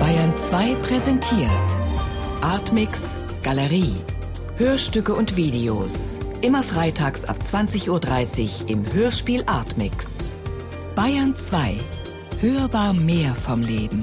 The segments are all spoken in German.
Bayern 2 präsentiert Artmix Galerie. Hörstücke und Videos. Immer freitags ab 20.30 Uhr im Hörspiel Artmix. Bayern 2. Hörbar mehr vom Leben.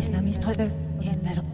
Mis, not mis, in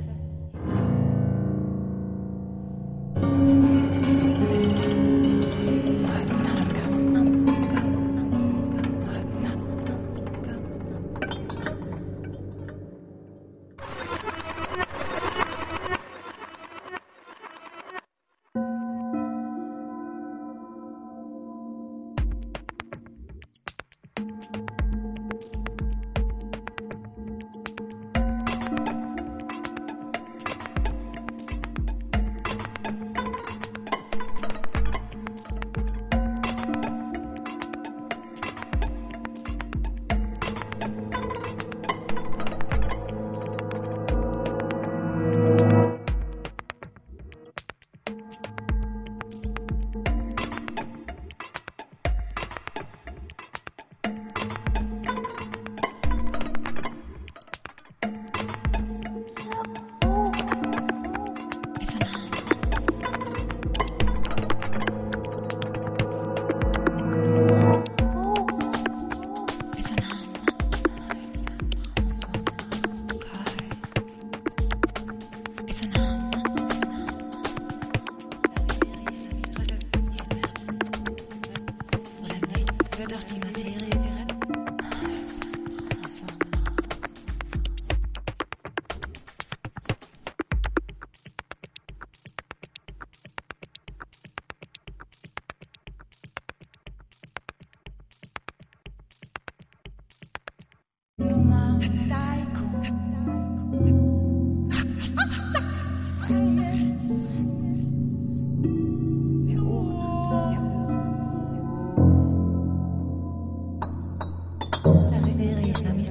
J'adore qui m'intéresse.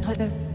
Thank you.